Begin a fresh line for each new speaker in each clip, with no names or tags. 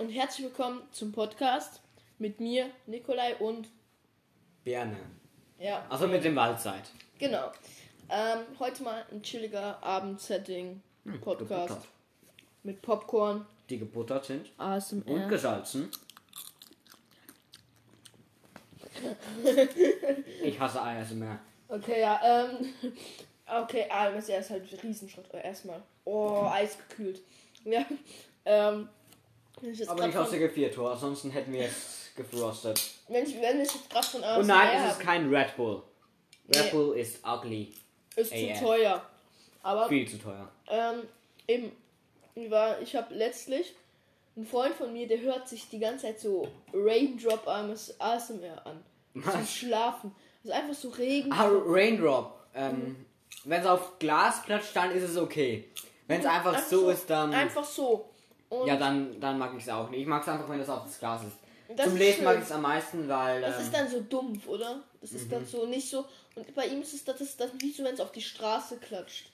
und herzlich willkommen zum Podcast mit mir, Nikolai und
Berne.
ja,
Also mit dem Waldzeit.
genau. Ähm, heute mal ein chilliger Abendsetting Podcast
Gebuttert.
mit Popcorn,
Die gebuttert sind. und
ASMR.
gesalzen. ich hasse ASMR.
Okay, ja, ähm, okay, das ist halt Riesenschritt. Äh, Erstmal. Oh, eisgekühlt. Ja, ähm,
Aber nicht aus der Gefriertor, ansonsten hätten wir es gefrostet.
wenn ich, wenn ich jetzt gerade von ASMR
Und nein, es ist kein Red Bull. Red
Nee.
Bull ist ugly.
ist
AF.
zu teuer. Aber
Viel zu teuer.
Ähm, eben, war, ich habe letztlich einen Freund von mir, der hört sich die ganze Zeit so Raindrop ASMR an. Zum
Was?
Schlafen. Das ist einfach so Regen.
Ah, Raindrop. Ähm, Wenn es auf Glas klatscht, dann ist es okay. Wenn es einfach,
Einfach
so,
so,
ist, dann.
Einfach so. Und
Ja, dann, dann mag ich es auch nicht. Ich mag es einfach, wenn es auf das Glas ist.
das
Zum
ist
Lesen
schön.
mag ich es am meisten, weil.
Das
ähm,
ist dann so dumpf, oder? Das ist
Mhm.
dann so nicht so. Und bei ihm ist es das, das, das wie so, wenn es auf die Straße klatscht.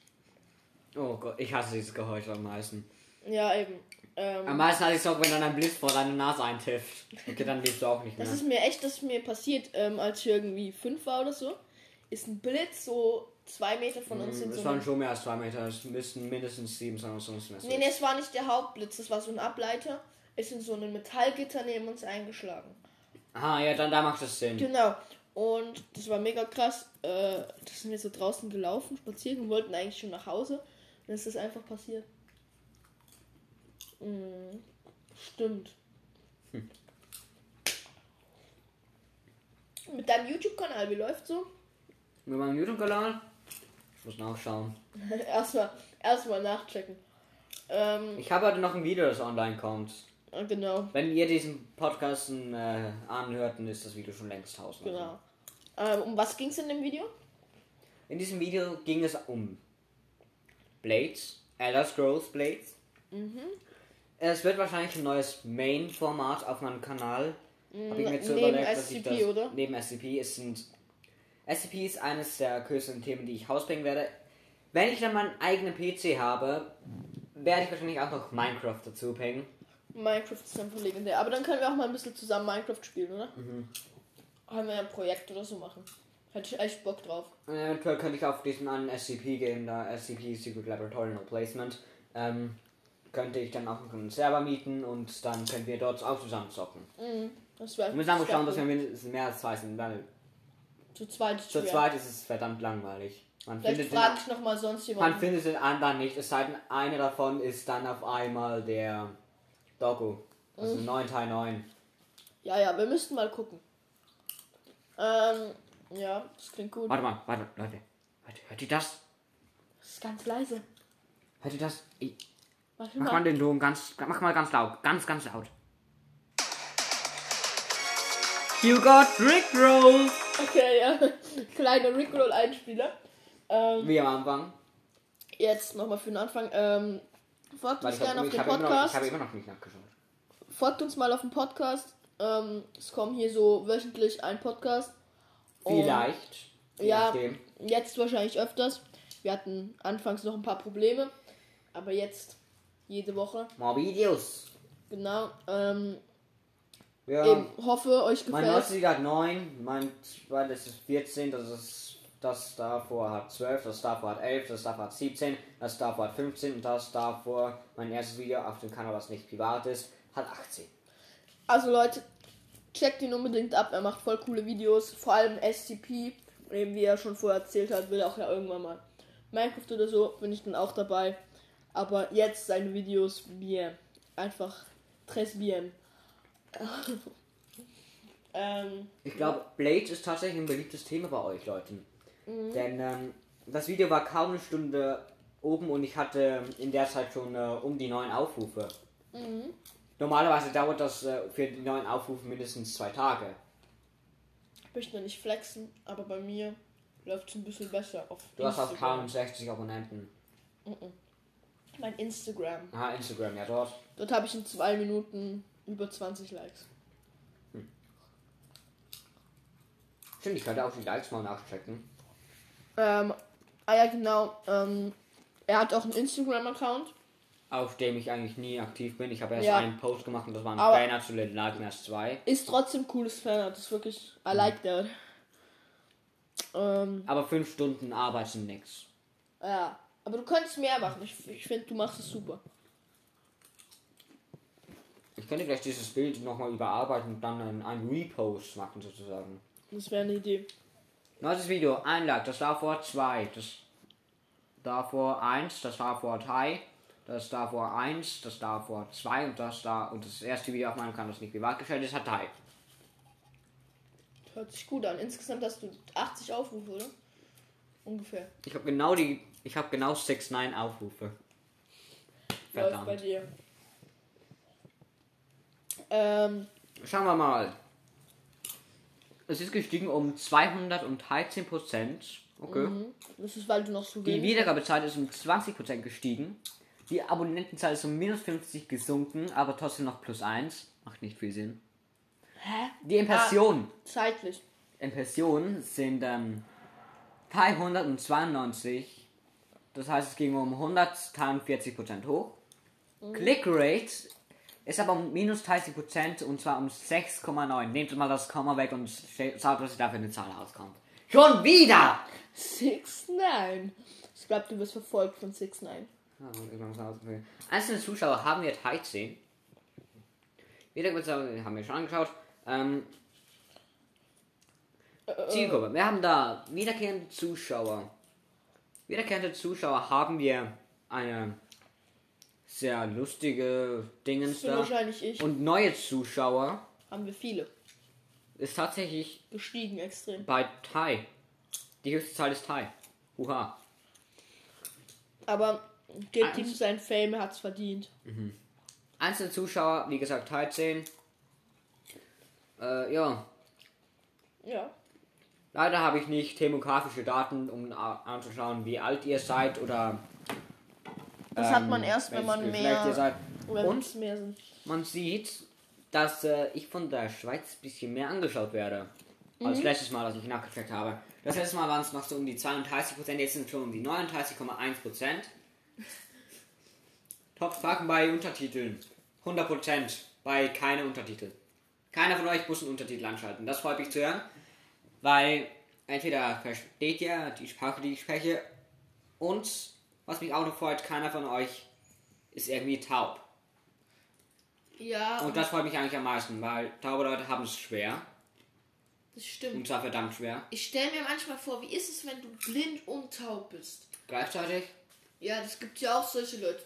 Oh Gott, ich hasse dieses Geräusch am meisten.
Ja, eben. Ähm,
Am meisten hasse ich es auch, wenn dann ein Blitz vor deine Nase eintrifft. Okay, dann lebst du auch nicht mehr.
Das ist mir echt, das ist mir passiert, ähm, als ich irgendwie fünf war oder so. Ist ein Blitz so zwei Meter von uns in
Es
so
waren
einem
schon mehr als zwei Meter, es müssten mindestens sieben sein, sonst es
Nee, nee, es war nicht der Hauptblitz, das war so ein Ableiter. Ist in so ein Metallgitter neben uns eingeschlagen.
Ah, ja, dann da macht es Sinn.
Genau. Und das war mega krass. Äh, da sind wir so draußen gelaufen, spazieren und wollten eigentlich schon nach Hause. Und dann ist das einfach passiert. Mhm. Stimmt. Mit deinem YouTube-Kanal, wie läuft so?
Mit meinem YouTube-Kanal? Muss nachschauen.
erstmal, erstmal nachchecken. Ähm,
Ich habe heute noch ein Video, das online kommt.
genau,
Wenn ihr diesen Podcast äh, anhört, dann ist das Video schon längst draußen.
genau. Ähm, um was ging es in dem Video?
In diesem Video ging es um Blades, Elder Scrolls Blades.
Mhm.
Es wird wahrscheinlich ein neues Main-Format auf meinem Kanal. Hab ich mir so
neben
überlegt, dass ich
SCP,
das,
oder?
Neben SCP ist sind SCP ist eines der größten Themen, die ich rausbringen werde. Wenn ich dann meinen eigenen PC habe, werde ich wahrscheinlich auch noch Minecraft dazu bringen.
Minecraft ist einfach legendär. Aber dann können wir auch mal ein bisschen zusammen Minecraft spielen, oder?
Mhm.
Können wir ein Projekt oder so machen. Hätte ich echt Bock drauf.
Eventuell könnte ich auf diesen einen SCP gehen, da SCP Secret Laboratory No Placement. Ähm, könnte ich dann auch noch einen Server mieten und dann können wir dort auch zusammen zocken.
Mhm. Das wäre
Wir müssen aber schauen, dass wir mindestens mehr als zwei sind, weil
zu zweit. ist
zu
schwer.
zweit ist es verdammt langweilig. Man
Vielleicht
findet, den,
frage ich nochmal sonst
man
jemanden.
findet den anderen nicht, es sei denn, einer davon ist dann auf einmal der Doggo. Also
Mhm.
9 Teil 9.
Ja, ja, wir müssten mal gucken. Ähm, ja, das klingt gut.
Warte mal, warte, Leute. Hört, hört ihr das?
Das ist ganz leise.
Hört ihr das? Ich,
Warte
mach
mal.
mal den Ton ganz, mach mal ganz laut, ganz, ganz laut. You got Rickroll!
Okay, ja. Kleiner Rickroll-Einspieler. Ähm,
Wie am Anfang.
jetzt nochmal für den Anfang. Ähm, folgt uns gerne auf
habe
dem Podcast.
ich hab immer noch nicht nachgeschaut.
folgt uns mal auf dem Podcast. Ähm, es kommen hier so wöchentlich ein Podcast. Und
Vielleicht.
ja,
nachdem.
jetzt wahrscheinlich öfters. Wir hatten anfangs noch ein paar Probleme, aber jetzt jede Woche.
More Videos.
Genau. Ähm,
Ja.
eben, hoffe euch
Mein
gefällt.
neuestes Lied hat 9, mein zweites ist 14, das ist das davor hat 12, das davor hat 11, das davor hat 17, das davor hat 15 und das davor, mein erstes Video auf dem Kanal, was nicht privat ist, hat 18.
Also Leute, checkt ihn unbedingt ab. Er macht voll coole Videos, vor allem SCP. Eben wie er schon vorher erzählt hat, will auch ja irgendwann mal Minecraft oder so, bin ich dann auch dabei. Aber jetzt seine Videos, bien. Einfach tres bien. Ähm,
Ich glaube, Blade ist tatsächlich ein beliebtes Thema bei euch, Leuten.
Mhm.
Denn ähm, das Video war kaum eine Stunde oben und ich hatte in der Zeit schon äh, um die neun Aufrufe.
mhm.
Normalerweise dauert das äh, für die neuen Aufrufe mindestens zwei Tage.
Ich möchte noch nicht flexen, aber bei mir läuft es ein bisschen besser auf
Du hast auf
Instagram.
kaum 60 Abonnenten.
Mein Instagram.
Aha, Instagram, ja dort.
Dort habe ich in zwei Minuten über 20 Likes.
Stimmt, ich könnte auch die Likes mal nachchecken.
Ähm, ah ja, genau. Ähm, er hat auch einen Instagram-Account.
auf dem ich eigentlich nie aktiv bin. Ich habe erst
Ja.
einen Post gemacht und das war ein
Aber-
Banner zu Little Nightmares 2.
Ist trotzdem cooles Fanart. Das ist wirklich. I
Mhm.
like that. Ähm,
Aber fünf Stunden Arbeit sind nix.
ja. Aber du könntest mehr machen. Ich, ich finde, du machst es super.
Ich könnte vielleicht dieses Bild nochmal überarbeiten und dann einen, einen Repost machen sozusagen.
Das wäre eine Idee.
Neues Video, ein Like, das davor zwei, das davor eins, das davor drei, das davor eins, das davor zwei und das da und das erste Video auf meinem Kanal, das nicht privat gestellt ist, hat drei.
Hört sich gut an. Insgesamt hast du 80 Aufrufe, oder? Ungefähr.
Ich habe genau die, ich habe genau 6 9 Aufrufe.
Läuft bei
Verdammt.
dir. Ähm,
Schauen wir mal. Es ist gestiegen um 213 Prozent. Okay.
das ist, weil du noch so
Die. Wiedergabezahl ist um 20% gestiegen. Die Abonnentenzahl ist um minus 50 gesunken, aber trotzdem noch plus 1. Macht nicht viel Sinn.
Hä?
Die Impressionen,
Zeitlich.
Impressionen sind ähm, 392. Das heißt, es ging um 143% hoch. Clickrate ist aber um minus 30% und zwar um 6,9. Nehmt mal das Komma weg und schaut, was da für eine Zahl rauskommt. Schon wieder!
6 9 Ich glaube, du wirst verfolgt von 6 9
Ah. Einzelne Zuschauer haben wir 13. Wiedergabezahl haben wir schon angeschaut. Ähm, Zielgruppe. Wir haben da wiederkehrende Zuschauer. Wiederkehrende Zuschauer haben wir eine sehr lustige
bin
da.
wahrscheinlich ich.
Und neue Zuschauer
Haben wir viele.
ist tatsächlich
Gestiegen extrem.
bei Thai. Die höchste Zahl ist Thai. Huha.
Aber
Eins.
ihm sein Fame, er hat's verdient.
Einzelne Zuschauer, wie gesagt, 13. Äh, ja.
Ja.
Leider habe ich nicht demografische Daten, um anzuschauen, wie alt ihr seid oder.
Das hat man erst, wenn man mehr-. Oder
Und
mehr sind.
man sieht, dass äh, ich von der Schweiz ein bisschen mehr angeschaut werde.
Mhm.
Als letztes Mal, als ich nachgecheckt habe. Das letzte Mal waren es noch so um die 32%, jetzt sind es schon um die 39,1%. Top-Fragen bei Untertiteln. 100% bei keine Untertitel. Keiner von euch muss einen Untertitel anschalten. Das freut mich zu hören. Weil entweder versteht ihr die Sprache, die ich spreche, und was mich auch noch freut, keiner von euch ist irgendwie taub.
Ja,
Und das freut mich eigentlich am meisten, weil taube Leute haben es schwer.
das stimmt.
Und zwar verdammt schwer.
Ich stelle mir manchmal vor, wie ist es, wenn du blind und taub bist?
Gleichzeitig,
Ja, das gibt ja auch solche Leute.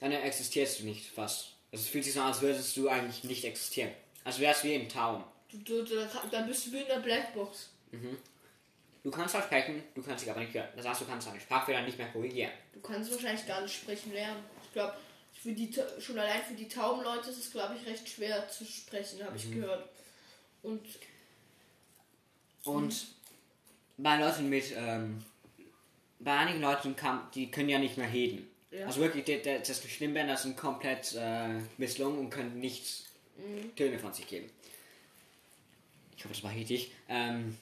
dann existierst du nicht fast. Also es fühlt sich so an, als würdest du eigentlich nicht existieren. Als wärst du wie im Traum.
Du, du, du, dann bist du wie in der Blackbox.
Du kannst zwar sprechen, du kannst dich aber nicht hören. Das heißt, du kannst deine Sprachfehler nicht mehr korrigieren.
Du kannst wahrscheinlich gar nicht sprechen lernen. Ich glaube, für die Ta- schon allein für die tauben Leute ist es, glaube ich, recht schwer zu sprechen, habe ich gehört. Und
Und bei Leuten mit, ähm, bei einigen Leuten kann, die können ja nicht mehr reden.
Ja.
Also wirklich, die, das Stimmbänder sind komplett äh, misslungen und können nicht Töne von sich geben. Ich hoffe, das war richtig. Ähm,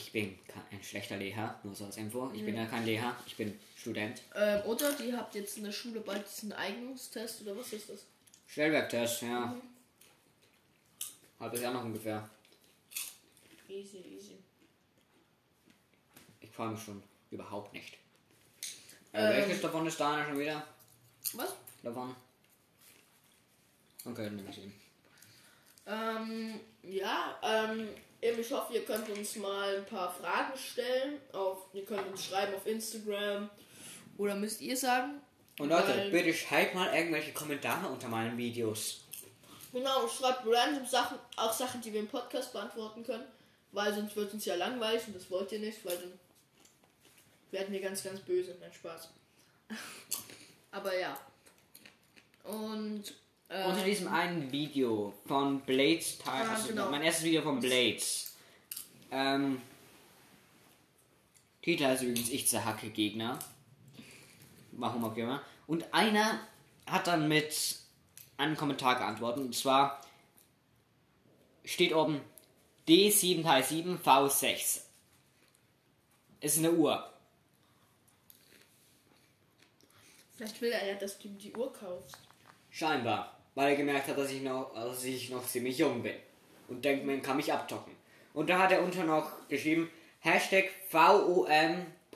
ich bin kein- ein schlechter Lehrer, nur so als Info. Ich bin ja kein Lehrer, ich bin Student.
ähm, oder die habt jetzt in der Schule bald diesen Eignungstest oder was ist das?
Stellwerktest, ja. Halbes Jahr noch ungefähr.
Easy, easy.
Ich freue mich schon überhaupt nicht.
Ähm.
Äh, welches davon ist da schon wieder?
Was?
Davon? Okay, nimm ich ihn.
Ähm, ja, ähm, ich hoffe, ihr könnt uns mal ein paar Fragen stellen. Auf, ihr könnt uns schreiben auf Instagram. Oder müsst ihr sagen?
Und Leute, bitte schreibt mal irgendwelche Kommentare unter meinen Videos.
Genau, schreibt random Sachen, auch Sachen, die wir im Podcast beantworten können. Weil sonst wird uns ja langweilig und das wollt ihr nicht, weil dann werden wir ganz, ganz böse. Nein, Spaß. Aber ja. Und. Ähm,
Unter diesem einen Video von Blades Teil,
Ah,
also
genau.
mein erstes Video von Blades. Ähm, Titel ist übrigens Ich zerhacke Gegner. Warum auch immer. Und einer hat dann mit einem Kommentar geantwortet. Und zwar steht oben D737V6. Ist eine Uhr.
Vielleicht will er ja, dass du ihm die Uhr kaufst.
Scheinbar. Weil er gemerkt hat, dass ich noch, dass ich noch ziemlich jung bin. Und denkt, man kann mich abtocken. Und da hat er unter noch geschrieben, Hashtag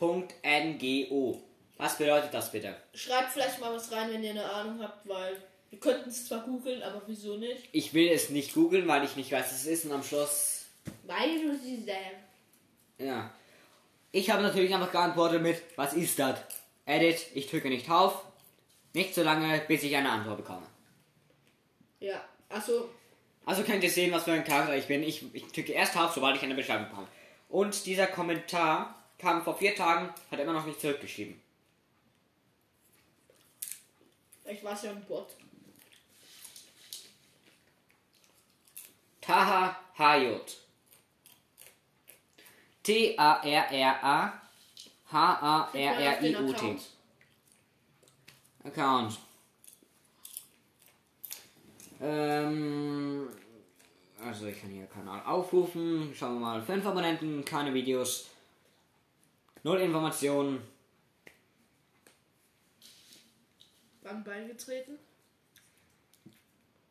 VOM.NGO. Was bedeutet das bitte?
Schreibt vielleicht mal was rein, wenn ihr eine Ahnung habt, weil wir könnten es zwar googeln, aber wieso nicht?
Ich will es nicht googeln, weil ich nicht weiß, was es ist. Und am Schluss,
Weil du sie sehr.
ja. Ich habe natürlich einfach geantwortet mit, was ist das? Edit, ich drücke nicht auf. Nicht so lange, bis ich eine Antwort bekomme.
Ja, also
Also könnt ihr sehen, was für ein Charakter ich bin. Ich, ich drücke erst auf, sobald ich eine Beschreibung bekomme. Und dieser Kommentar kam vor vier Tagen, hat immer noch nicht zurückgeschrieben.
ich war ja ein Bot.
Taha Hayot. T-A-R-R-A H-A-R-R-I-O-T.
Account.
Ähm, also ich kann hier Kanal aufrufen. Schauen wir mal. Fünf Abonnenten, keine Videos. Null Informationen.
Wann beigetreten?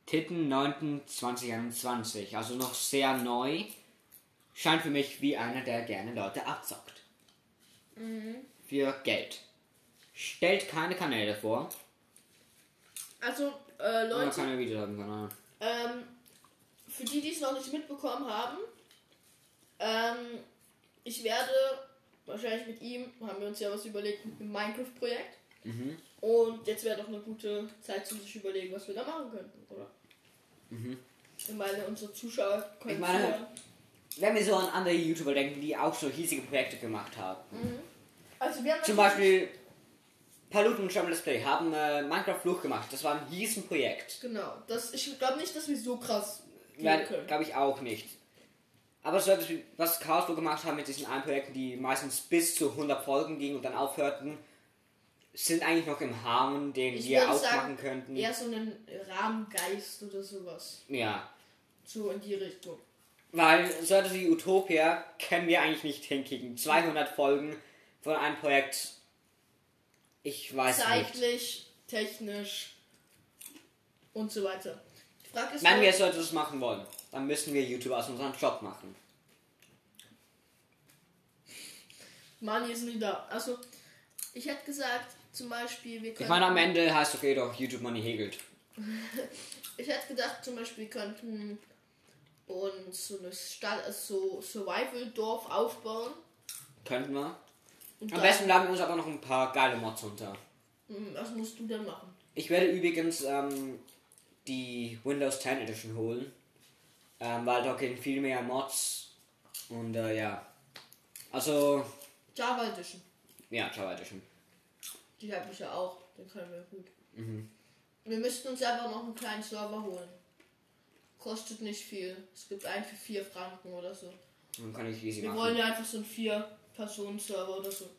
Titten 9.2021. Also noch sehr neu. Scheint für mich wie einer, der gerne Leute abzockt. Für Geld. Stellt keine Kanäle vor.
Also, äh, Leute,
keine Videos haben Kanal.
ähm, für die, die es noch nicht mitbekommen haben, ähm, ich werde wahrscheinlich mit ihm, haben wir uns ja was überlegt mit dem Minecraft-Projekt.
Mhm.
Und jetzt wäre doch eine gute Zeit, um sich überlegen, was wir da machen könnten, oder? Ich meine, unsere Zuschauer können
Ich meine,
ja-
Wenn wir so an andere YouTuber denken, die auch so riesige Projekte gemacht haben.
Also wir haben
Zum Beispiel Paluten und Shaman Let's Play haben äh, Minecraft Fluch gemacht. Das war ein Riesenprojekt.
Genau. Das, ich glaube nicht, dass wir so krass
Ja,
können.
glaube ich auch nicht. Aber so etwas was Chaos Flow gemacht haben mit diesen einen Projekten, die meistens bis zu 100 Folgen gingen und dann aufhörten, sind eigentlich noch im Rahmen, den
Ich
wir
würde
auch
sagen,
machen könnten.
Eher so einen Rahmengeist oder sowas.
Ja.
So in die Richtung.
Weil so etwas wie Utopia können wir eigentlich nicht hinkriegen. 200 Folgen von einem Projekt. Ich weiß nicht.
Zeitlich, technisch und so weiter. Die Frage ist,
Wenn
nur-
wir so etwas machen wollen, dann müssen wir YouTube aus unserem Job machen.
Money ist nicht da. Also, ich hätte gesagt, zum Beispiel, wir
Ich
könnten.
meine, am Ende heißt okay doch, YouTube Money hegelt.
Ich hätte gedacht, zum Beispiel, wir könnten uns so eine Stadt, also so Survival-Dorf aufbauen.
Könnten wir. Am besten laden wir uns aber noch ein paar geile Mods runter.
Mhm, Was musst du denn machen?
Ich werde übrigens ähm, die Windows 10 Edition holen, ähm, weil da gehen viel mehr Mods und äh, ja. Also.
Java Edition.
Ja, Java Edition.
Die habe ich ja auch, den können wir gut.
Mhm.
Wir müssten uns einfach noch einen kleinen Server holen. Kostet nicht viel. Es gibt einen für 4 Franken oder so.
Dann kann ich easy
wir
machen.
Wir wollen ja einfach so ein 4 Personen-Server oder so.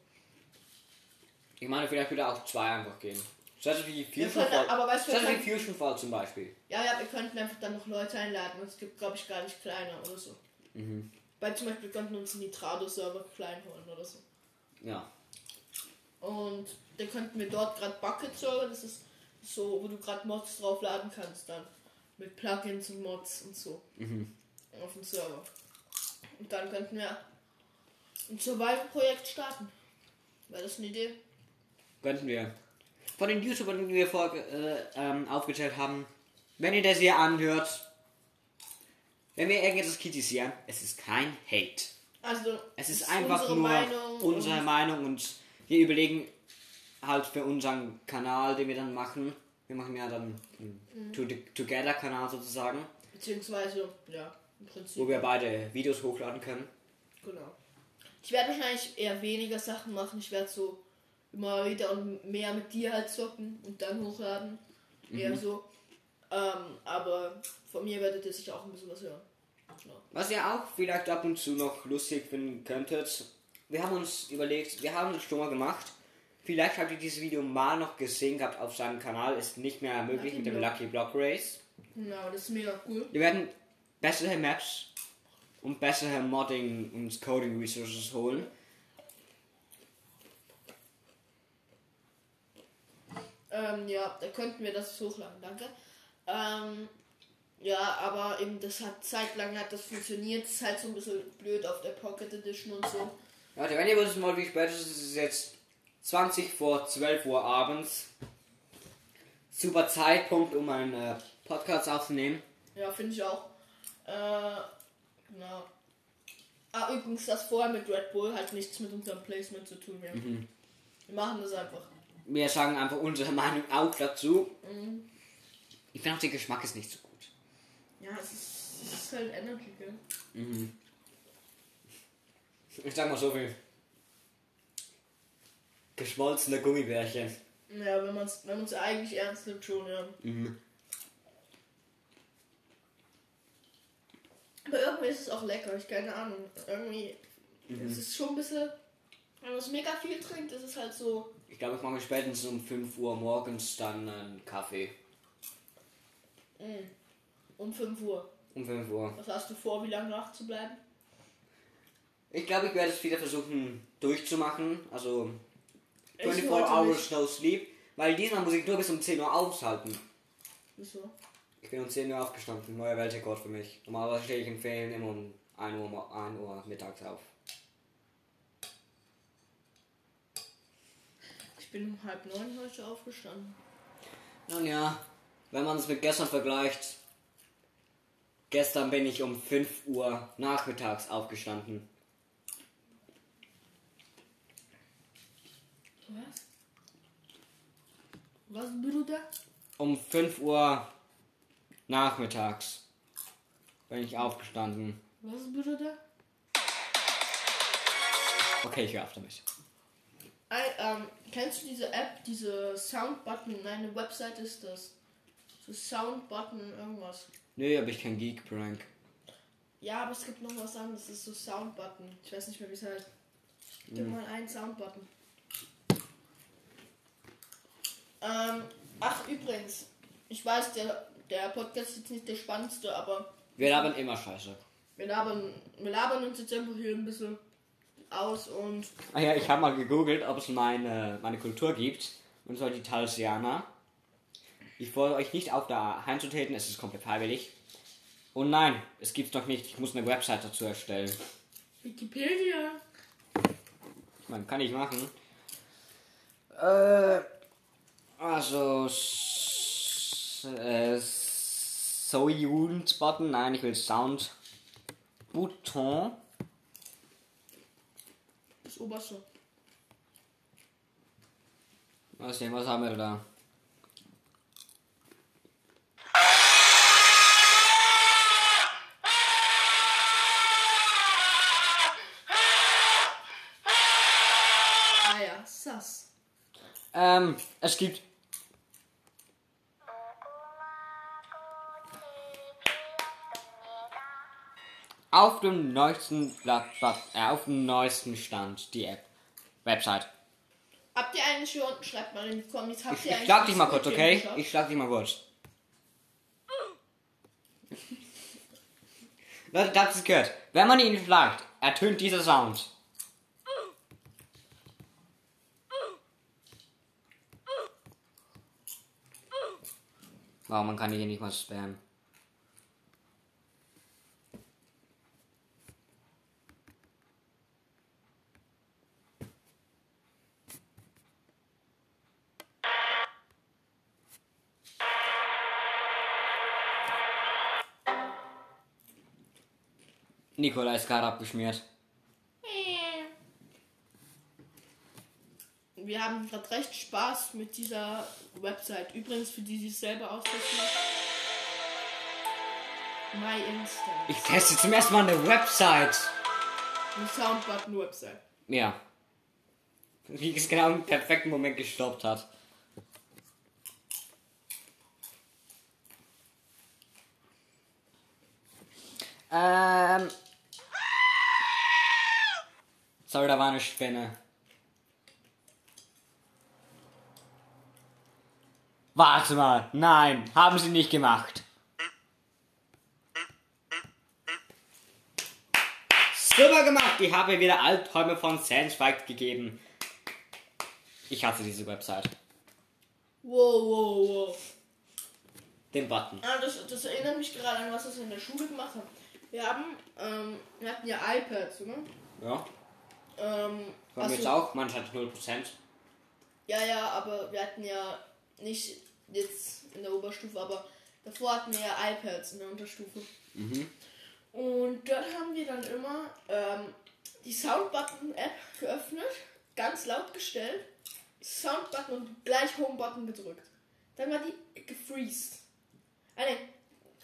Ich meine, vielleicht würde auch zwei einfach gehen.
Strategy
Fusion Fall.
Aber weißt du, Strategy
Fusion Fall zum Beispiel.
Ja, ja, wir könnten einfach dann noch Leute einladen und es gibt, glaube ich, gar nicht kleiner oder so.
Mhm.
Weil zum Beispiel könnten uns Nitrado-Server klein holen oder so.
Ja.
Und dann könnten wir dort gerade Bucket Server, das ist so, wo du gerade Mods draufladen kannst dann. Mit Plugins und Mods und so.
Mhm.
Auf dem Server. Und dann könnten wir ein Survival-Projekt starten. Wäre das eine Idee?
Könnten wir. Von den YouTubern, die wir vor, äh, ähm, aufgezählt haben, wenn ihr das hier anhört, wenn wir irgendetwas kritisieren, es ist kein Hate.
Also,
Es ist
ist
einfach nur
Meinung
unsere
und-
Meinung und wir überlegen halt für unseren Kanal, den wir dann machen. Wir machen ja dann einen
Mhm.
To- Together-Kanal sozusagen,
Beziehungsweise, ja, im Prinzip.
wo wir beide Videos hochladen können.
Genau. Ich werde wahrscheinlich eher weniger Sachen machen. Ich werde so immer wieder und mehr mit dir halt zocken und dann hochladen. Eher so. Ähm, aber von mir werdet ihr sicher auch ein bisschen was hören. Genau.
Was ihr auch vielleicht ab und zu noch lustig finden könntet, wir haben uns überlegt, wir haben es schon mal gemacht. Vielleicht habt ihr dieses Video mal noch gesehen gehabt auf seinem Kanal, ist nicht mehr möglich
Lucky
mit dem
Block.
Lucky Block Race.
Genau, das ist mega cool.
Wir werden bessere Maps und bessere Modding und Coding Resources holen.
Ähm, ja, da könnten wir das hochladen, danke. Ähm, ja, aber eben das hat zeitlang hat das funktioniert. Das ist halt so ein bisschen blöd auf der Pocket Edition und so.
Leute, wenn ihr wissen wollt, wie spät es ist, ist es jetzt 20 vor 12 Uhr abends. Super Zeitpunkt, um einen äh, Podcast aufzunehmen.
Ja, finde ich auch. Äh, genau. Ah, übrigens, das vorher mit Red Bull hat nichts mit unserem Placement zu tun. Wir, wir machen das einfach.
Wir sagen einfach unsere Meinung auch dazu. Ich finde auch, der Geschmack ist nicht so gut.
Ja, es ist, es ist halt Energy, gell?
Ich sag mal so viel. Geschmolzene Gummibärchen.
Ja, wenn man es wenn man's eigentlich ernst nimmt, schon, ja. Aber irgendwie ist es auch lecker, ich keine Ahnung. Irgendwie es ist schon ein bisschen. Wenn man es mega viel trinkt, ist es halt so.
Ich glaube, ich mache mir spätestens um 5 Uhr morgens dann einen Kaffee.
mm, Um 5 Uhr.
Um 5 Uhr.
Was hast du vor, wie lange wach zu bleiben?
Ich glaube, ich werde es wieder versuchen durchzumachen. Also
Ich
24
heute
Hours No Sleep. Weil diesmal muss ich nur bis um 10 Uhr aushalten.
Wieso?
Ich bin um 10 Uhr aufgestanden. Neuer Weltrekord für mich. Normalerweise stehe ich im Ferien immer um 1 Uhr, mo- 1 Uhr mittags auf.
Ich bin um halb neun heute aufgestanden.
Nun ja, wenn man es mit gestern vergleicht. Gestern bin ich um 5 Uhr nachmittags aufgestanden.
Was? Was, Bruder?
Um 5 Uhr nachmittags bin ich aufgestanden.
Was, Bruder?
Okay, ich höre auf damit.
Ein, ähm, kennst du diese App, diese Soundbutton? Nein, eine Website ist das. So Soundbutton, irgendwas.
Nö, aber ich kein Geek-Prank.
Ja, aber es gibt noch was anderes, das ist so Soundbutton. Ich weiß nicht mehr, wie es heißt. Gib mal einen Soundbutton. Ähm, ach, übrigens. Ich weiß, der, der Podcast ist jetzt nicht der spannendste, aber
Wir labern immer scheiße.
wir labern, wir labern uns jetzt einfach hier ein bisschen aus und
Ah ja, ich habe mal gegoogelt, ob es meine, meine Kultur gibt. Und zwar die Talsianer. Ich fordere euch nicht auf, da einzutreten, es ist komplett freiwillig. Und nein, es gibt's noch nicht. Ich muss eine Website dazu erstellen.
Wikipedia.
Man kann ich machen. Äh, also äh, Sound Button, nein, ich will Sound Button.
Das oberste.
Mal sehen, was haben wir da?
Ah ja, Sass.
Ähm, es gibt. Auf dem neuesten äh, auf dem neuesten Stand die App. Website.
Habt ihr einen schon? Schreibt mal in die Kommis. Habt
Ich, ich schlag dich mal kurz, okay? Ich schlag dich mal kurz. Leute, das habt ihr gehört. Wenn man ihn schlagt, ertönt dieser Sound. Wow, man kann hier nicht mal spammen. Nikola ist gerade abgeschmiert.
Wir haben gerade recht Spaß mit dieser Website. Übrigens, für die, die es selber austesten. My Instant.
Ich teste zum ersten Mal eine Website.
Eine Soundbutton-Website.
Ja. Wie es genau im perfekten Moment gestoppt hat. Ähm. Sorry, da war eine Spinne. Warte mal. Nein, haben sie nicht gemacht. Super gemacht! Ich habe mir wieder Albträume von Sandspike gegeben. Ich hasse diese Website.
Wow, wow, wow.
Den Button.
Ah, das, das erinnert mich gerade an was wir in der Schule gemacht haben. Wir haben, ähm, wir hatten ja iPads, oder?
Ja.
Ähm,
Haben wir
also-
jetzt auch, manche hat 0%.
Ja, ja, aber wir hatten ja nicht jetzt in der Oberstufe, aber davor hatten wir ja iPads in der Unterstufe.
Mhm.
Und dort haben wir dann immer ähm, die Soundbutton-App geöffnet, ganz laut gestellt, Soundbutton und gleich Home-Button gedrückt. Dann war die gefreezed. Ah, ne,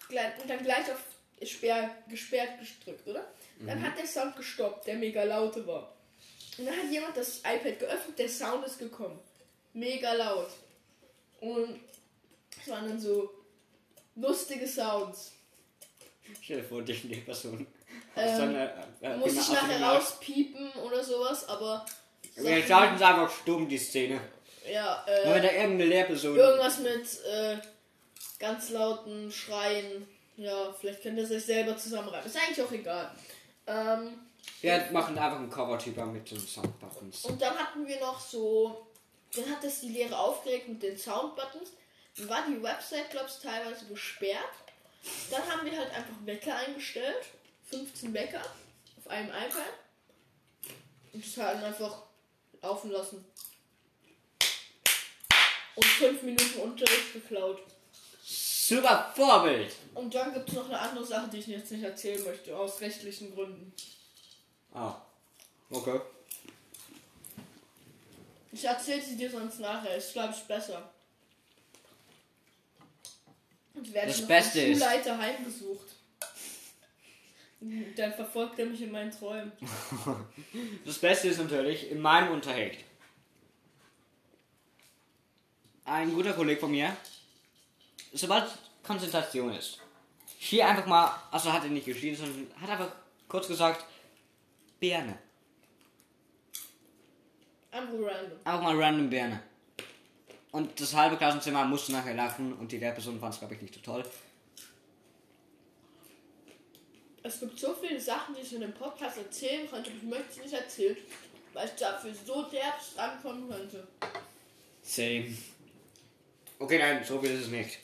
gleich- und dann gleich auf Sperr, gesperrt gedrückt, oder? Dann hat der Sound gestoppt, der mega laute war. Und dann hat jemand das iPad geöffnet, der Sound ist gekommen. Mega laut. Und es waren dann so lustige Sounds.
Stell dir vor, dich und die Person.
Ähm,
äh, äh,
Muss ich nachher rauspiepen oder sowas, aber.
Wir schalten es einfach stumm, die Szene.
Ja,
Wenn wir
äh,
da irgendeine Lehrperson.
irgendwas mit äh, ganz lauten Schreien. Ja, vielleicht könnt ihr es euch selber zusammenreiben. Ist eigentlich auch egal. Ähm,
Wir machen einfach einen Cover-Typer mit den Soundbuttons.
und dann hatten wir noch so. Dann hat das die Lehre aufgeregt mit den Soundbuttons. Dann war die Website, glaube ich, teilweise gesperrt. Dann haben wir halt einfach Wecker eingestellt. 15 Wecker auf einem iPad. Und das halt einfach laufen lassen. Und 5 Minuten Unterricht geklaut.
Super Vorbild!
Und dann gibt es noch eine andere Sache, die ich jetzt nicht erzählen möchte, aus rechtlichen Gründen.
Ah. Okay.
Ich erzähle sie dir sonst nachher, ist glaube ich besser. Und werde
Das
noch vom
Beste ist-
Schulleiter heimgesucht. Dann verfolgt er mich in meinen Träumen.
Das Beste ist natürlich, in meinem Unterricht. Ein guter Kollege von mir, sobald Konzentration ist, hier einfach mal, also hat er nicht geschrien, sondern hat einfach kurz gesagt, Birne.
Einfach random.
Einfach mal random Birne. Und das halbe Klassenzimmer musste nachher lachen und die Lehrperson fand es, glaube ich, nicht so toll.
Es gibt so viele Sachen, die ich in dem Podcast erzählen könnte, aber ich möchte sie nicht erzählen, weil ich dafür so derbst rankommen könnte.
Same. Okay, nein, so viel ist es nicht.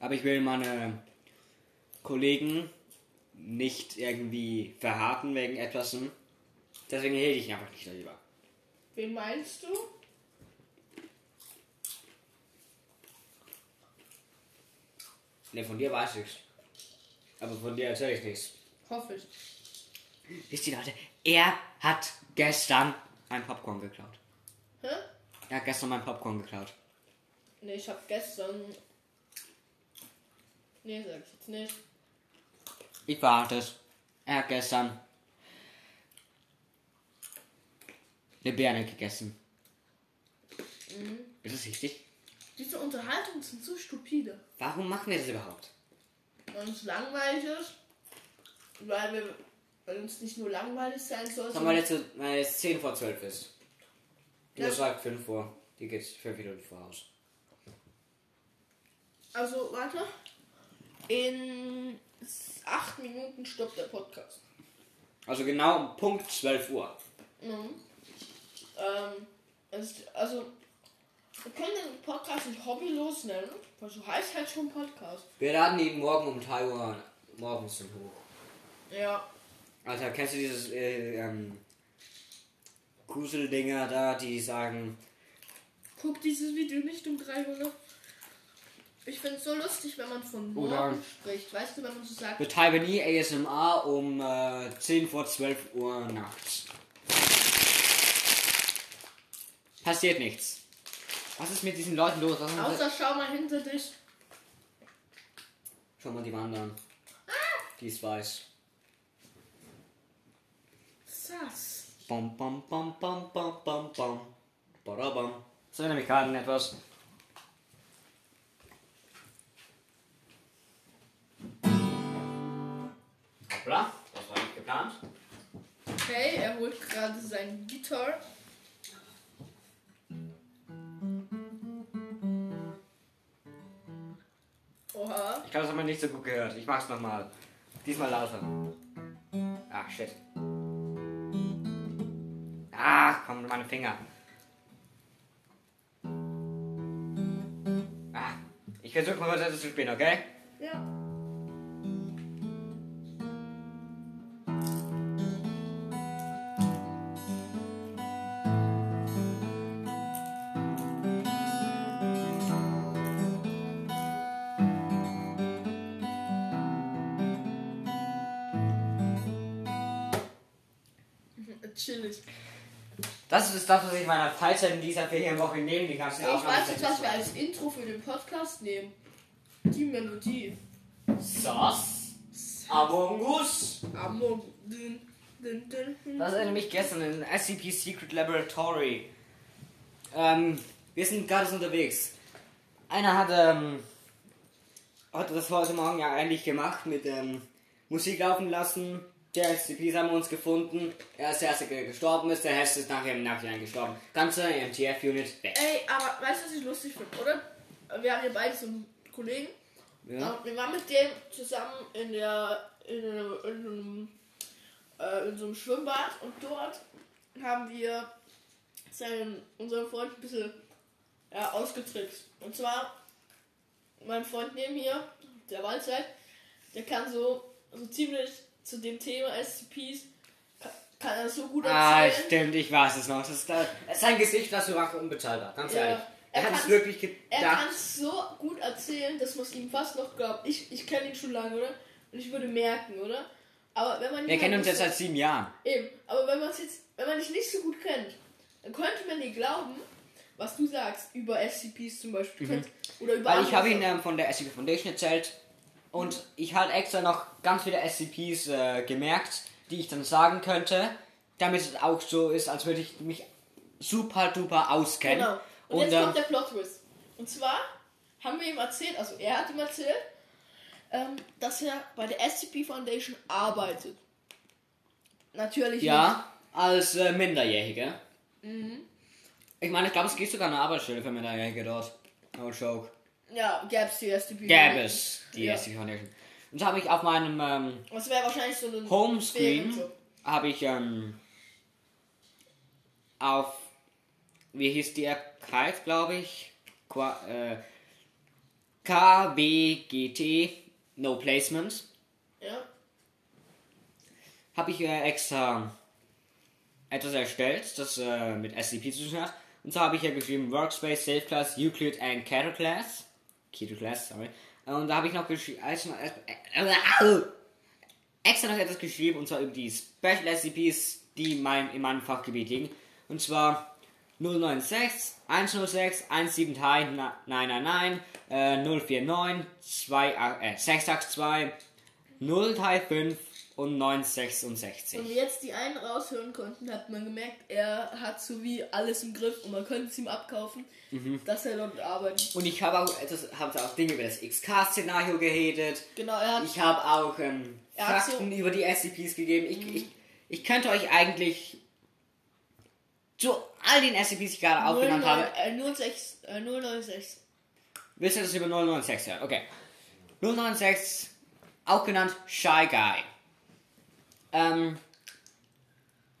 Aber ich will meine Kollegen nicht irgendwie verharten wegen etwas. Deswegen rede ich einfach nicht darüber.
Wen meinst du?
Ne, von dir weiß ich's. Aber von dir erzähle ich nichts.
Hoffe ich.
Wisst ihr, Leute, er hat gestern mein Popcorn geklaut.
Hä?
Er hat gestern mein Popcorn geklaut.
Nee, ich hab gestern. Nee, sag ich jetzt nicht.
Ich warte es. Er hat gestern eine Birne gegessen. Ist das richtig?
Diese Unterhaltungen sind so stupide.
Warum machen wir das überhaupt?
Weil uns langweilig ist. Weil wir. Weil uns nicht nur langweilig sein soll.
Sagen wir jetzt, weil es 10 vor 12 ist. Du
Ja.
sagt 5 vor. Die geht 5 Minuten voraus.
Also, warte. In acht Minuten stoppt der Podcast.
Also genau um Punkt 12 Uhr.
Mhm. Ähm, es also, wir können den Podcast nicht hobbylos nennen, weil so heißt halt schon Podcast.
Wir laden ihn morgen um 3 Uhr morgens dann hoch.
Ja.
Alter, kennst du dieses äh, ähm, Gruseldinger da, die sagen,
Guck dieses Video nicht um 3 Uhr. Ich finde es so lustig, wenn man von morgen
Oder-
spricht. Weißt du, wenn man so sagt,
betreibe nie ASMR um äh, 10 vor 12 Uhr nachts. Passiert nichts. Was ist mit diesen Leuten los? Was
außer schau mal hinter dich.
Schau mal die Wand an. Die ist weiß.
Sass.
Bam, bam, bam, bam, bam, bam, bam. Badabam. Das erinnert mich gerade an etwas. Hoppla, das war nicht geplant.
Okay, er holt gerade sein Gitarre. Oha.
Ich habe es aber nicht so gut gehört. Ich mach's nochmal. Diesmal lauter. Ach, shit. Ach, komm, meine Finger. Ich versuche mal das zu spielen, okay?
Ja. Chillig.
Das ist das, was ich meiner Freizeit in dieser Ferienwoche nehme, die ganzen
Ich weiß nicht, was wir als Intro für den Podcast nehmen. Die Melodie.
Sass? Among Us?
Among.
Das erinnert mich gestern in SCP Secret Laboratory. Ähm, wir sind gerade so unterwegs. Einer hat, ähm, hat das heute Morgen ja eigentlich gemacht mit ähm, Musik laufen lassen. Der SCPs haben wir uns gefunden. Er ist der erste, der gestorben ist. Der Rest ist nachher im Nachhinein gestorben. Ganze MTF-Unit weg.
Ey, aber weißt du, was ich lustig finde, oder? Wir haben hier beide so einen Kollegen.
Ja.
Wir waren mit dem zusammen in der in, in, einem, äh, in so einem Schwimmbad und dort haben wir seinen, unseren Freund ein bisschen ja, ausgetrickst. Und zwar mein Freund neben mir, der Waldzeit, der kann so, so ziemlich zu dem Thema SCPs kann, er so gut
Ah,
erzählen.
stimmt, ich weiß es noch. Das ist da, sein Gesicht, das so einfach unbezahlbar. Ganz
Ja.
ehrlich. Er,
Er
hat es wirklich
Er
gedacht.
kann es so gut erzählen, dass man es ihm fast noch glaubt. Ich, ich kenne ihn schon lange, oder? Und ich würde merken, oder? Aber wenn man
Wir kennen uns jetzt seit sieben Jahren.
Eben, aber wenn man es jetzt, wenn man dich nicht so gut kennt, dann könnte man dir glauben, was du sagst über SCPs zum Beispiel. Könnt- Oder über
Mhm. Weil ich habe ihn ähm, von der SCP Foundation erzählt und ich habe extra noch ganz viele SCPs äh, gemerkt, die ich dann sagen könnte, damit es auch so ist, als würde ich mich super duper auskennen.
Genau. Und,
Und,
jetzt
ähm,
kommt der Plot Twist. Und zwar haben wir ihm erzählt, also er hat ihm erzählt, ähm, dass er bei der SCP Foundation arbeitet. Natürlich
ja, als äh, Minderjähriger.
Mhm.
Ich meine, ich glaube, es gibt sogar eine Arbeitsstelle für Minderjährige dort. No joke.
Ja, gäb's die SCP.
Gäbe es die
Ja.
SCP Foundation. Und so habe ich auf meinem ähm,
Das wahrscheinlich so ein
Homescreen
Ferienjob.
habe ich ähm, auf wie hieß die App Kite, glaube ich, Qua, äh, KBGT No Placement
Ja.
habe ich äh, extra etwas erstellt, das äh, mit SCP zu tun hat. Und zwar habe ich ja geschrieben Workspace, Safe Class, Euclid and Keto Class. Keto Class, sorry. Und da habe ich noch geschrieben, extra noch etwas geschrieben, und zwar über die Special SCPs, die mein, in meinem Fachgebiet liegen. Und zwar 096, 106, 173, 999, äh, 049, 2, äh, 682, 035 und 966.
Und wir jetzt die einen raushören konnten, hat man gemerkt, er hat so wie alles im Griff und man könnte es ihm abkaufen,
Mhm.
dass er dort arbeitet.
Und ich habe auch etwas, habe auch Dinge über das XK-Szenario geredet.
Genau, er hat
Ich habe auch ähm, Fakten
so-
über die SCPs gegeben. Ich, ich, ich könnte euch eigentlich zu all den SCPs, die ich gerade aufgenannt
09,
habe,
äh, 06, äh, 096.
Willst du das über 096 hören? Okay. 096, auch genannt Shy Guy. Ähm,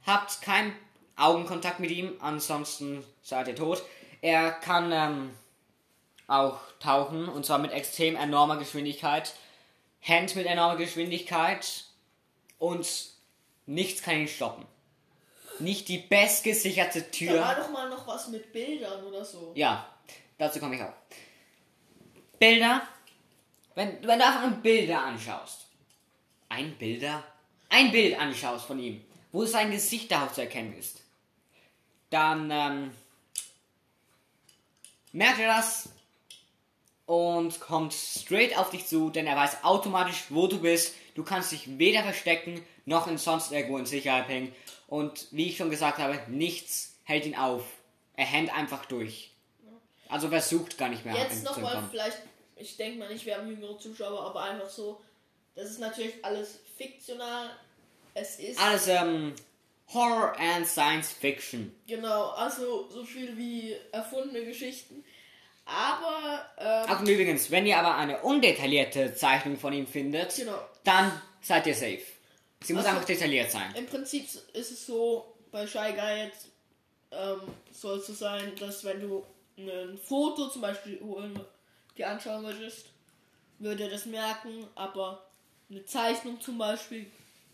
habt keinen Augenkontakt mit ihm, ansonsten seid ihr tot. Er kann ähm, auch tauchen, und zwar mit extrem enormer Geschwindigkeit. Hand mit enormer Geschwindigkeit. Und nichts kann ihn stoppen. Nicht die bestgesicherte
Da
Tür.
war doch mal noch was mit Bildern oder so.
Ja, dazu komme ich auch. Bilder. Wenn, wenn du einfach Bilder anschaust. Ein Bilder? Ein Bild anschaust von ihm, wo sein Gesicht darauf zu erkennen ist. Dann ähm, merkt er das und kommt straight auf dich zu, denn er weiß automatisch, wo du bist. Du kannst dich weder verstecken noch in sonst irgendwo in Sicherheit bringen. Und wie ich schon gesagt habe, nichts hält ihn auf. Er rennt einfach durch. Also versucht gar nicht mehr
Jetzt nochmal vielleicht, ich denke mal nicht, wir haben jüngere Zuschauer, aber einfach so, das ist natürlich alles fiktional. Es ist,
Alles ähm, Horror and Science Fiction.
genau, also so viel wie erfundene Geschichten. Aber, ähm,
Ach und übrigens, wenn ihr aber eine undetaillierte Zeichnung von ihm findet,
genau,
dann seid ihr safe. Sie muss
Also-
einfach detailliert sein.
im Prinzip ist es so, bei Shy Guy jetzt ähm, soll es so sein, dass wenn du ein Foto zum Beispiel holen die anschauen würdest, würde das merken, aber eine Zeichnung zum Beispiel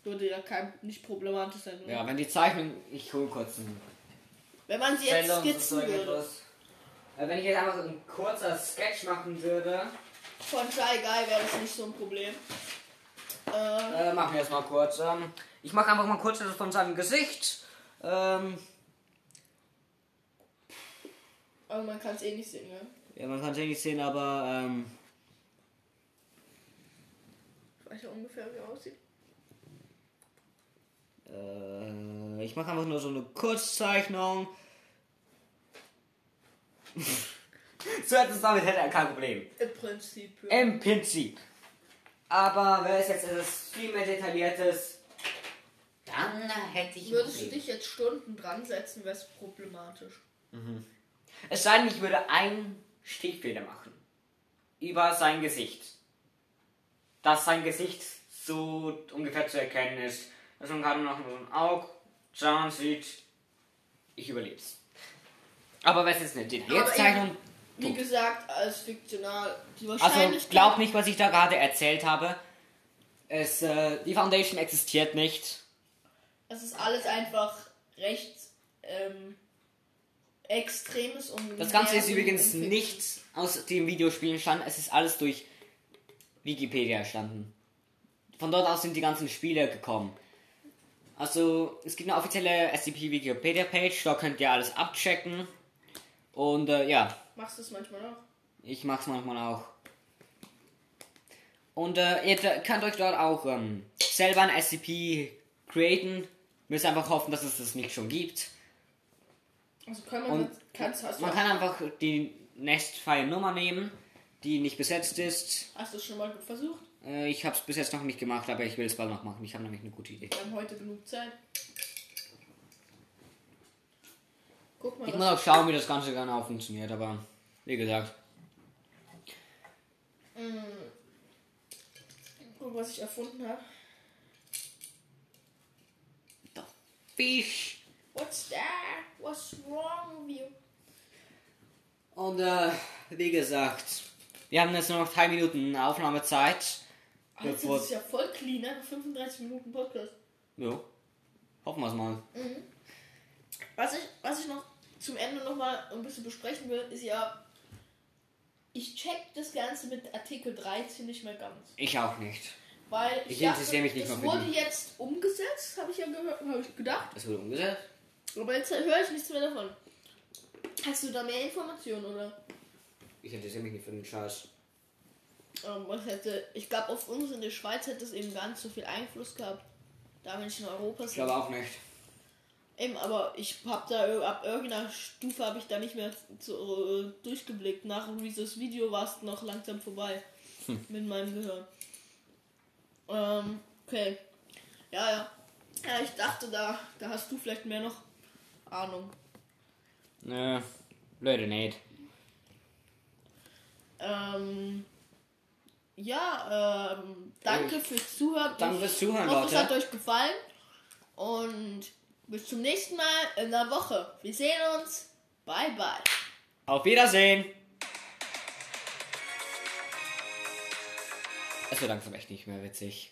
würde ja kein nicht problematisch sein. Oder?
Ja, wenn die Zeichnung. Ich hole kurz einen
Wenn man sie jetzt
so
skizzen würde.
etwas. Äh, Wenn ich jetzt einfach so ein kurzer Sketch machen würde,
Von Shy Guy wäre das nicht so ein Problem. Äh,
äh, machen wir jetzt mal kurz. Ähm, ich mache einfach mal kurz etwas von seinem Gesicht. Ähm,
aber man kann es eh nicht sehen, ja.
ja, man kann es ja nicht sehen, aber ähm,
Ich weiß ja ungefähr, wie er aussieht.
äh, ich mache einfach nur so eine Kurzzeichnung. so etwas damit hätte er kein Problem.
Im Prinzip. Ja.
Im Prinzip. Aber wäre es jetzt etwas viel mehr detailliertes, dann hätte ich
Würdest du dich jetzt Stunden dran setzen, wäre es problematisch.
Es sei denn, ich würde einen Stichfehler machen. Über sein Gesicht. Dass sein Gesicht so ungefähr zu erkennen ist. Dass man gerade noch so ein Auge schauen sieht. Ich überleb's. Aber was ist eine detaillierte
Aber
Zeichnung?
Wie gesagt, als fiktional. Die
Also
Wahrscheinlichkeit.
glaub nicht, was ich da gerade erzählt habe. Es, äh, die Foundation existiert nicht.
Es ist alles einfach recht ähm, extremes und
Das Ganze ist übrigens nicht aus dem Videospiel entstanden, es ist alles durch Wikipedia entstanden. Von dort aus sind die ganzen Spiele gekommen. Also, es gibt eine offizielle SCP Wikipedia Page, da könnt ihr alles abchecken. Und äh, ja,
Machst du es manchmal auch?
ich mach's manchmal auch. Und äh, ihr könnt euch dort auch ähm, selber ein SCP createn. Müsst einfach hoffen, dass es das nicht schon gibt.
Also kann man
Und
das, kannst,
Man kann einfach die nestfreie Nummer nehmen, die nicht besetzt ist.
hast du es schon mal versucht?
Äh, ich habe es bis jetzt noch nicht gemacht, aber ich will es bald noch machen. Ich habe nämlich eine gute Idee.
Wir haben heute genug Zeit. Guck mal,
Ich muss auch schauen, wie das Ganze genau funktioniert, aber wie gesagt.
guck, was ich erfunden habe.
Fisch.
What's that? What's wrong with you?
Und äh, wie gesagt, wir haben jetzt nur noch drei Minuten Aufnahmezeit.
Das ist ja voll clean, ne? 35 Minuten Podcast.
Jo. Hoffen wir es mal.
Was ich, was ich noch zum Ende noch mal ein bisschen besprechen will, ist ja, ich check das Ganze mit Artikel 13 nicht mehr ganz.
Ich auch nicht.
Weil
Ich
dachte,
interessiere mich nicht
das
mehr für
wurde
die.
jetzt umgesetzt, habe ich ja gehört, habe ich gedacht.
Das wurde umgesetzt.
Aber jetzt höre ich nichts mehr davon. Hast du da mehr Informationen oder?
Ich interessiere mich nicht für den Scheiß.
Ähm, was hätte, ich glaube, auf uns in der Schweiz hätte es eben gar nicht so viel Einfluss gehabt. Da wir nicht in Europa
Ich
sind.
glaube auch nicht.
Eben, aber ich habe da ab irgendeiner Stufe habe ich da nicht mehr so, äh, durchgeblickt. Nach dieses Video war es noch langsam vorbei mit meinem Gehirn. Ähm, okay. Ja, ja. Ja, ich dachte, da, da hast du vielleicht mehr noch Ahnung.
Nö, blöde nicht.
Ähm, ja, ähm, danke fürs Zuhören.
Danke
Ich
fürs Zuhören,
hoffe, es
Leute.
hat euch gefallen. Und bis zum nächsten Mal in der Woche. Wir sehen uns. Bye, bye.
Auf Wiedersehen! Es wird langsam echt nicht mehr witzig.